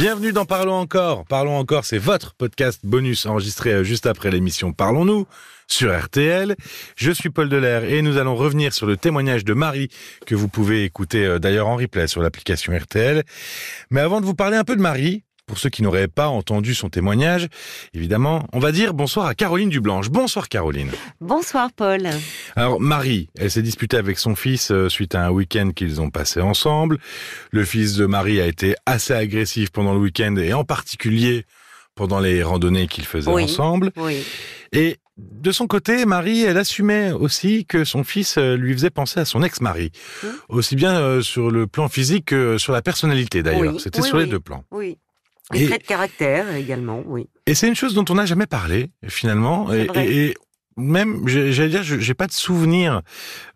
Bienvenue dans Parlons encore. Parlons encore, c'est votre podcast bonus enregistré juste après l'émission Parlons-nous sur RTL. Je suis Paul Delair et nous allons revenir sur le témoignage de Marie que vous pouvez écouter euh, d'ailleurs en replay sur l'application RTL. Mais avant de vous parler un peu de Marie, pour ceux qui n'auraient pas entendu son témoignage, évidemment, on va dire bonsoir à Caroline Dublanche. Bonsoir Caroline. Bonsoir Paul. Alors Marie, elle s'est disputée avec son fils euh, suite à un week-end qu'ils ont passé ensemble. Le fils de Marie a été assez agressif pendant le week-end et en particulier pendant les randonnées qu'ils faisaient Oui. ensemble. Oui. Et de son côté, Marie, elle assumait aussi que son fils euh, lui faisait penser à son ex-mari, Hmm. aussi bien euh, sur le plan physique que sur la personnalité d'ailleurs. Oui, C'était sur les deux plans. Oui. Traits de caractère également, oui. Et c'est une chose dont on n'a jamais parlé finalement. Et, même, j'allais dire, je- j'ai pas de souvenir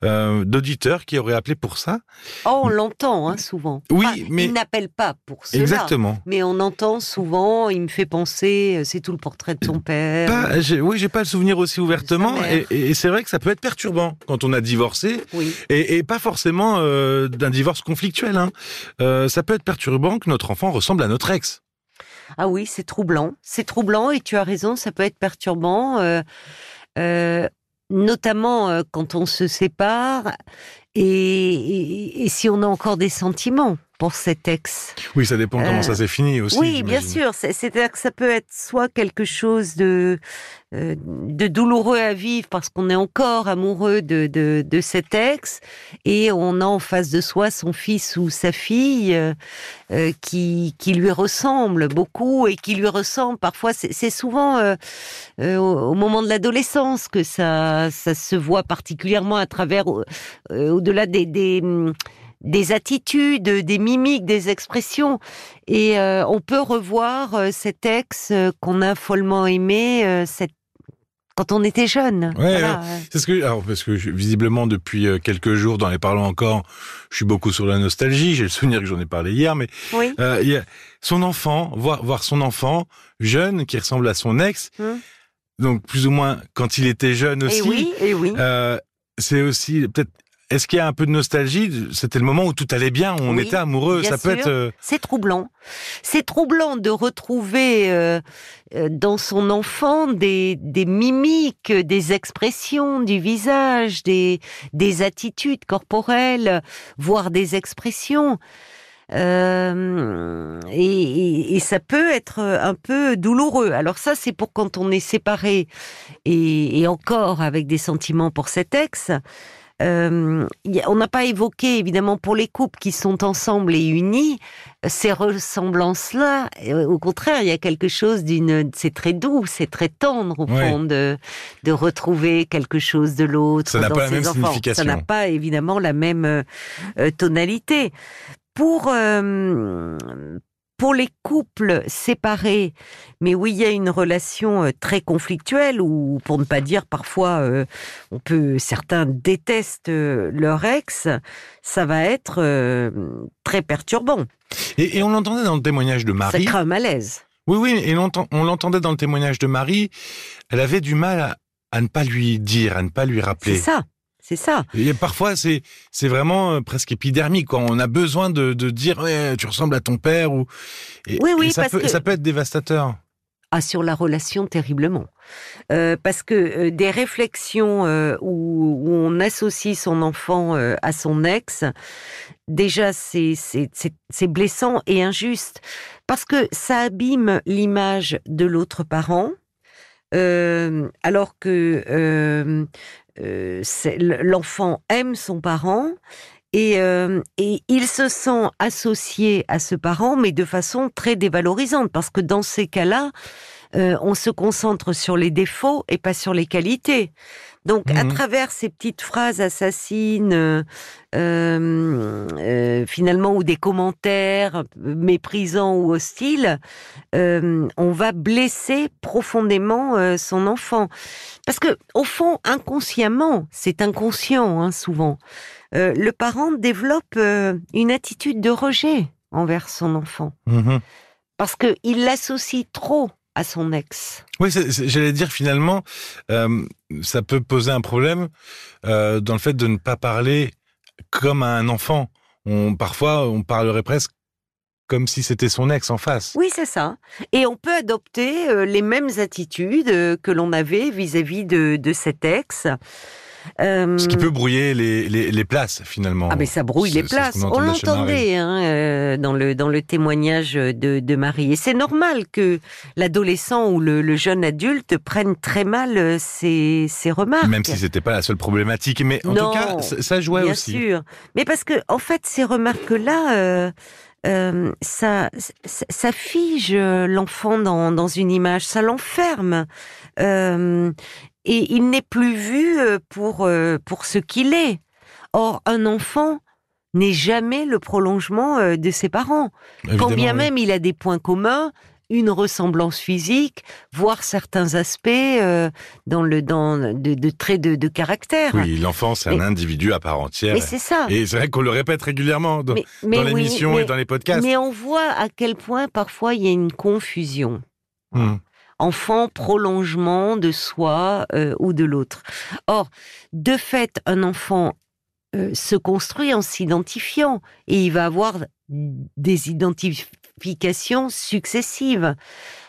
euh, d'auditeurs qui auraient appelé pour ça. Oh, on l'entend hein, souvent. Oui, Enfin, mais- Il n'appelle pas pour cela. Exactement. Mais on entend souvent, il me fait penser, euh, c'est tout le portrait de son père. Pas, oui, j'ai pas le souvenir aussi ouvertement, et, mère. et- et c'est vrai que ça peut être perturbant quand on a divorcé, Oui. et, et pas forcément euh, d'un divorce conflictuel. Hein. Euh, ça peut être perturbant que notre enfant ressemble à notre ex. Ah oui, c'est troublant. C'est troublant et tu as raison, ça peut être perturbant. euh, euh, notamment euh, quand on se sépare et, et- et si on a encore des sentiments pour cet ex. Oui, ça dépend comment Euh, ça s'est fini aussi. Oui, bien sûr. C'est- C'est-à-dire que ça peut être soit quelque chose de, euh, de douloureux à vivre parce qu'on est encore amoureux de, de, de cet ex et on a en face de soi son fils ou sa fille euh, euh, qui, qui lui ressemble beaucoup et qui lui ressemble parfois. C'est souvent euh, euh, au, moment de l'adolescence que ça, ça se voit particulièrement à travers, euh, au-delà des, des, hum, des attitudes, des mimiques, des expressions. Et euh, on peut revoir euh, cet ex euh, qu'on a follement aimé cette... quand on était jeune. Ouais, Voilà. C'est ce que, alors, parce que je- visiblement depuis quelques jours, dans les parlons encore, je suis beaucoup sur la nostalgie. J'ai le souvenir que j'en ai parlé hier, mais Oui. euh, il y a son enfant, voir, voir son enfant jeune qui ressemble à son ex, Hum. donc plus ou moins quand il était jeune Et aussi. oui, et oui. Euh, c'est aussi peut-être. Est-ce qu'il y a un peu de nostalgie C'était le moment où tout allait bien, où on Oui, était amoureux. Ça peut être. euh, C'est troublant. C'est troublant de retrouver euh, euh, dans son enfant des, des mimiques, des expressions du visage, des, des attitudes corporelles, voire des expressions. Euh, et, et- et ça peut être un peu douloureux. Alors ça, c'est pour quand on est séparé et, et encore avec des sentiments pour cet ex. Euh, on n'a pas évoqué évidemment pour les couples qui sont ensemble et unis ces ressemblances-là. Euh, Au contraire, il y a quelque chose d'une, c'est très doux, c'est très tendre au fond de de retrouver quelque chose de l'autre. Ça n'a pas la même enfants. signification. Ça n'a pas évidemment la même euh, euh, tonalité. Pour euh, pour les couples séparés, mais où il y a une relation euh, très conflictuelle, ou pour ne pas dire parfois, euh, on peut certains détestent euh, leur ex, ça va être euh, très perturbant. Et, et on l'entendait dans le témoignage de Ça Marie. crée un malaise. Oui, oui, et on l'entendait dans le témoignage de Marie. Elle avait du mal à, à ne pas lui dire, à ne pas lui C'est rappeler. ça, c'est ça. Et parfois, c'est c'est vraiment euh, presque épidermique. Quand on a besoin de, de dire tu ressembles à ton père ou et, Oui, oui, et ça parce peut que- ça peut être dévastateur. Ah, sur la relation terriblement. Euh, parce que euh, des réflexions euh, où, où on associe son enfant à son ex, déjà c'est blessant et injuste. Parce que ça abîme l'image de l'autre parent, euh, alors que euh, euh, l'enfant aime son parent. Et, euh, et il se sent associé à ce parent, mais de façon très dévalorisante, parce que dans ces cas-là, euh, on se concentre sur les défauts et pas sur les qualités. Donc, à Mhm. travers ces petites phrases assassines, euh, euh, finalement, ou des commentaires méprisants ou hostiles, euh, on va blesser profondément son enfant. Parce que, au fond, inconsciemment, c'est inconscient, hein, souvent, le parent développe une attitude de rejet envers son enfant. Mhm. Parce qu'il l'associe trop à son ex. Oui, j'allais dire finalement, euh, ça peut poser un problème euh, dans le fait de ne pas parler comme à un enfant. On, parfois, on parlerait presque comme si c'était son ex en face. Oui, c'est ça. Et on peut adopter euh, les mêmes attitudes que l'on avait vis-à-vis de, de cet ex. Euh, Ce qui peut brouiller les, les, les, places finalement. Ah mais ça brouille les places. On, l'entendait hein, euh, dans le dans le témoignage de, de Marie. Et c'est normal que l'adolescent ou le, le, jeune adulte prenne très mal euh, ces, ces remarques. Même si c'était pas la seule problématique, mais en tout cas ça jouait bien aussi. Bien sûr. Mais parce que en fait ces remarques là. Euh, euh, ça, ça, fige l'enfant dans, dans une image, ça l'enferme. Euh, et il n'est plus vu euh, pour, euh, pour ce qu'il est. Or, un enfant n'est jamais le prolongement euh, de ses parents. Quand bien même il a des points communs, une ressemblance physique, voire certains aspects dans le dans de, traits de, caractère. Oui, l'enfant c'est un individu à part entière. Mais c'est ça. Et c'est vrai qu'on le répète régulièrement dans, l'émission et dans les podcasts. Mais on voit à quel point parfois il y a une confusion. Hmm enfant prolongement de soi euh, ou de l'autre. Or, de fait, un enfant euh, se construit en s'identifiant et il va avoir des identifications successives.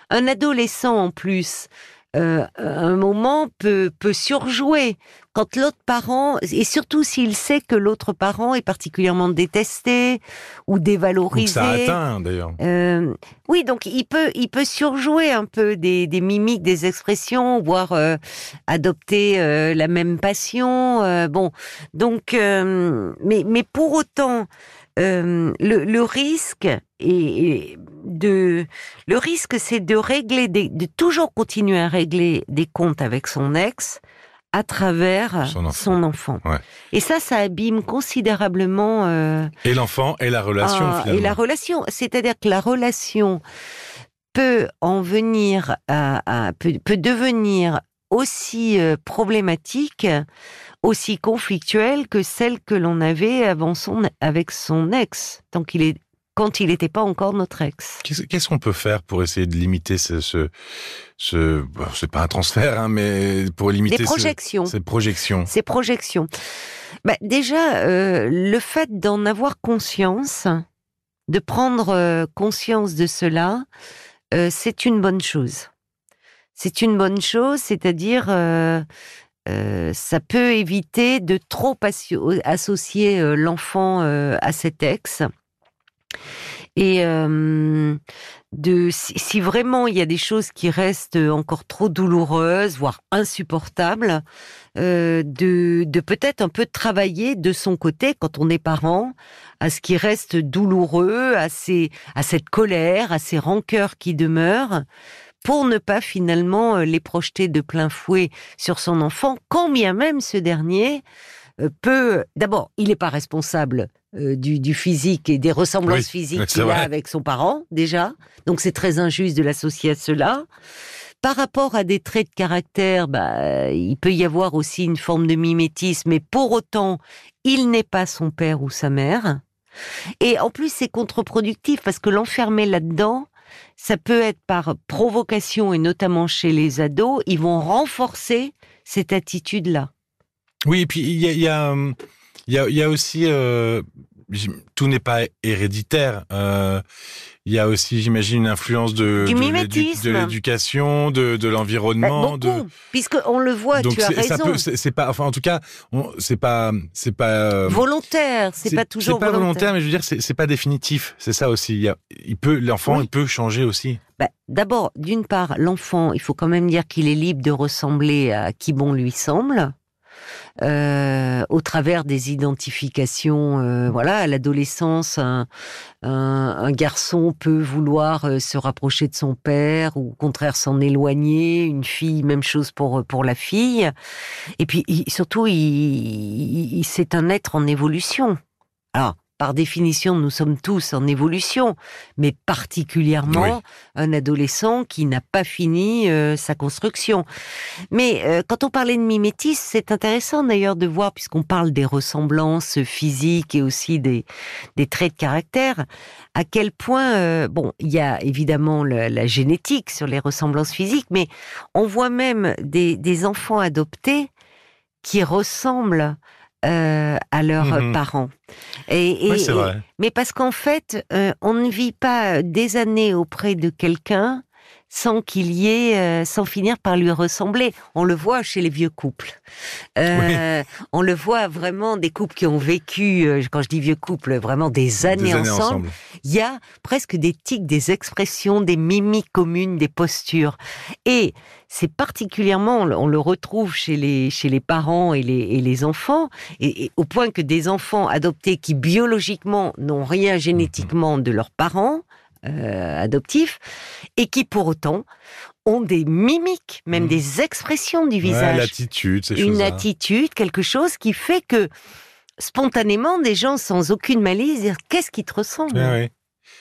Un adolescent en plus euh, un moment peut, peut surjouer quand l'autre parent, et surtout s'il sait que l'autre parent est particulièrement détesté ou dévalorisé. ça atteint d'ailleurs. Euh, oui, donc il peut, il peut surjouer un peu des, des mimiques, des expressions, voire euh, adopter euh, la même passion. Bon, donc, mais, mais pour autant, le, le, risque est de le risque c'est de régler des, de toujours continuer à régler des comptes avec son ex à travers son enfant. Et ça, ça abîme considérablement. Euh, et l'enfant et la relation. Ah, et la relation, c'est-à-dire que la relation peut en venir à, peut, devenir aussi euh, problématique, aussi conflictuelle que celle que l'on avait avant son, avec son ex, tant qu'il est quand il n'était pas encore notre ex. Qu'est-ce qu'on peut faire pour essayer de limiter ce, ce, ce c'est pas un transfert, hein, mais pour limiter projections. ces projections. Ces projections. Bah, déjà, euh, le fait d'en avoir conscience, de prendre euh, conscience de cela, euh, c'est une bonne chose. C'est une bonne chose, c'est-à-dire euh, euh ça peut éviter de trop associer l'enfant à cet ex et euh, de si, vraiment il y a des choses qui restent encore trop douloureuses, voire insupportables, euh, de, de peut-être un peu travailler de son côté quand on est parent à ce qui reste douloureux, à, ces, à cette colère, à ces rancœurs qui demeurent pour ne pas finalement euh, les projeter de plein fouet sur son enfant, quand bien même ce dernier peut... D'abord, il n'est pas responsable euh, du, physique et des ressemblances physiques qu'il a avec son parent, déjà. Donc c'est très injuste de l'associer à cela. Par rapport à des traits de caractère, bah, il peut y avoir aussi une forme de mimétisme, mais pour autant, il n'est pas son père ou sa mère. Et en plus, c'est contre-productif parce que l'enfermer là-dedans, ça peut être par provocation et notamment chez les ados, ils vont renforcer cette attitude-là. Oui, et puis il y a, hum, il y a, y a aussi, euh, tout n'est pas héréditaire. Euh, il y a aussi, j'imagine, une influence de, de l'éducation, de, de l'environnement. Bah, de... puisque on le voit, tu as raison. C'est pas, enfin, en tout cas, c'est pas, c'est pas euh, volontaire. C'est pas toujours. C'est pas volontaire, mais je veux dire, c'est pas définitif. C'est ça aussi. Il, y a, il peut, l'enfant, il peut changer aussi. Bah, D'abord, d'une part, l'enfant, il faut quand même dire qu'il est libre de ressembler à qui bon lui semble. Euh, au travers des identifications. Euh, voilà, à l'adolescence, un, garçon peut vouloir euh, se rapprocher de son père ou au contraire s'en éloigner. Une fille, même chose pour pour la fille. Et puis surtout, il, c'est un être en évolution. Alors, par définition, nous sommes tous en évolution, mais particulièrement un adolescent qui n'a pas fini euh, sa construction. Mais euh, quand on parlait de mimétisme, c'est intéressant d'ailleurs de voir, puisqu'on parle des ressemblances physiques et aussi des, des traits de caractère, à quel point, euh, bon, il y a évidemment la génétique sur les ressemblances physiques, mais on voit même des, des enfants adoptés qui ressemblent euh, à leurs Mhm. parents. Et, et- Oui, et- vrai. mais parce qu'en fait, euh, on ne vit pas des années auprès de quelqu'un sans qu'il y ait, euh, sans finir par lui ressembler. On le voit chez les vieux couples. Euh, On le voit vraiment des couples qui ont vécu, euh, quand je dis vieux couples, vraiment des années, Des années ensemble. ensemble. Il y a presque des tics, des expressions, des mimiques communes, des postures. Et c'est particulièrement, on le- on le retrouve chez les, chez les parents et les, et les enfants, et, et au point que des enfants adoptés qui biologiquement n'ont rien génétiquement de leurs parents euh, adoptifs, et qui pour autant ont des mimiques, même Mhm. des expressions du Ouais, visage l'attitude, ces une attitude, quelque chose qui fait que spontanément, des gens sans aucune malice disent qu'est-ce qui te ressemble? Ouais, ouais.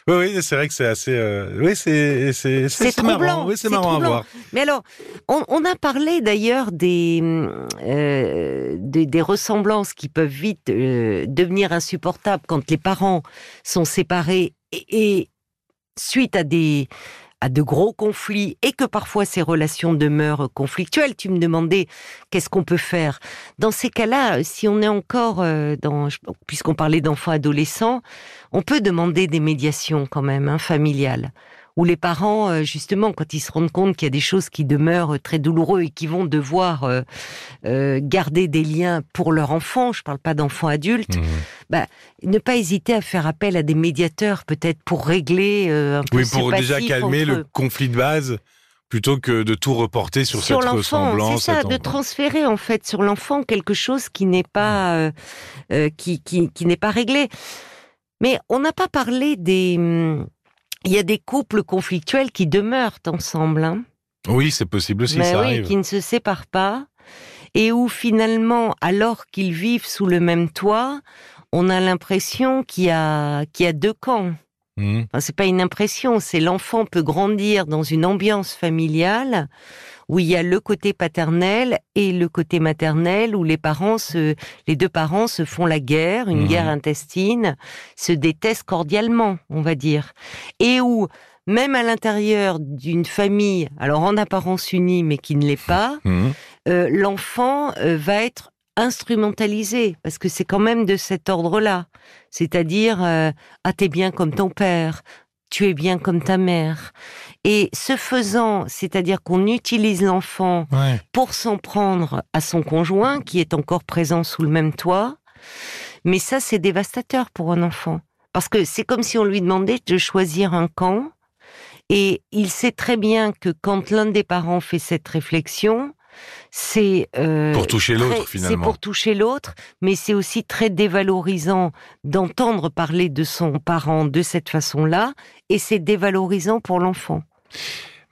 Oui, oui, c'est vrai que c'est assez. euh, Oui, c'est c'est C'est marrant. Oui, c'est marrant à voir. Mais alors, on, on a parlé d'ailleurs des, euh, des, des ressemblances qui peuvent vite euh, devenir insupportables quand les parents sont séparés et, et suite à des à de gros conflits et que parfois ces relations demeurent conflictuelles. Tu me demandais qu'est-ce qu'on peut faire. Dans ces cas-là, si on est encore euh, dans, puisqu'on parlait d'enfants adolescents, on peut demander des médiations quand même, hein, familiales où les parents, euh, justement, quand ils se rendent compte qu'il y a des choses qui demeurent très douloureux et qui vont devoir euh, euh, garder des liens pour leur enfant, je parle pas d'enfants adultes, Mhm. ne pas hésiter à faire appel à des médiateurs peut-être pour régler euh, un peu Oui, pour déjà calmer entre le conflit de base, plutôt que de tout reporter sur, sur cette l'enfant, ressemblance. c'est ça, cette de transférer en fait sur l'enfant quelque chose qui n'est pas euh, euh, qui, qui, qui n'est pas réglé. Mais on n'a pas parlé des hum, il y a des couples conflictuels qui demeurent ensemble. Hein. Oui, c'est possible aussi, Mais ça oui, arrive. qui ne se séparent pas et où finalement, alors qu'ils vivent sous le même toit, on a l'impression qu'il y a qu'il y a deux camps. Mhm. Enfin, c'est pas une impression, c'est l'enfant peut grandir dans une ambiance familiale où il y a le côté paternel et le côté maternel où les parents se, les deux parents se font la guerre, une Mhm. guerre intestine, se détestent cordialement, on va dire, et où même à l'intérieur d'une famille, alors en apparence unie mais qui ne l'est pas, Mhm. euh, l'enfant euh, va être instrumentalisé parce que c'est quand même de cet ordre-là. C'est-à-dire, euh, ah t'es bien comme ton père, tu es bien comme ta mère. Et ce faisant, c'est-à-dire qu'on utilise l'enfant Ouais. pour s'en prendre à son conjoint qui est encore présent sous le même toit. Mais ça, c'est dévastateur pour un enfant. Parce que c'est comme si on lui demandait de choisir un camp. Et il sait très bien que quand l'un des parents fait cette réflexion, c'est euh, Pour toucher l'autre, C'est finalement. pour toucher l'autre, mais c'est aussi très dévalorisant d'entendre parler de son parent de cette façon-là, et c'est dévalorisant pour l'enfant.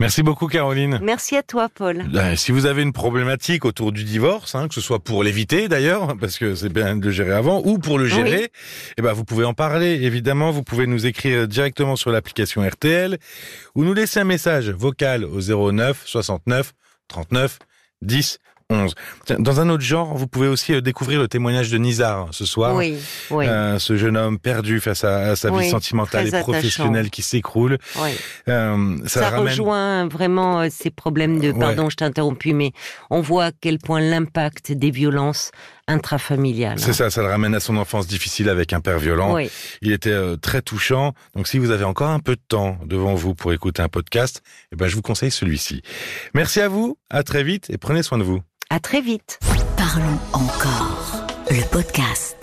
Merci beaucoup, Caroline. Merci à toi, Paul. Euh, Si vous avez une problématique autour du divorce, hein, que ce soit pour l'éviter d'ailleurs, parce que c'est bien de le gérer avant, ou pour le gérer, eh ben vous pouvez en parler. Évidemment, vous pouvez nous écrire directement sur l'application RTL ou nous laisser un message vocal au 09 69 39 10 11. Tiens, Dans un autre genre, vous pouvez aussi euh, découvrir le témoignage de Nizar ce soir. Oui, oui, Euh, ce jeune homme perdu face à, à sa Oui, vie sentimentale et professionnelle qui s'écroule. oui. Euh, ça, Ça, ramène... rejoint vraiment ces problèmes de... Ouais. Pardon, je t'ai interrompu, mais on voit à quel point l'impact des violences intrafamiliales. C'est ça, ça le ramène à son enfance difficile avec un père violent. Oui. Il était euh, très touchant. Donc si vous avez encore un peu de temps devant vous pour écouter un podcast, eh ben je vous conseille celui-ci. Merci à vous, à très vite et prenez soin de vous. À très vite. Parlons encore. Le podcast.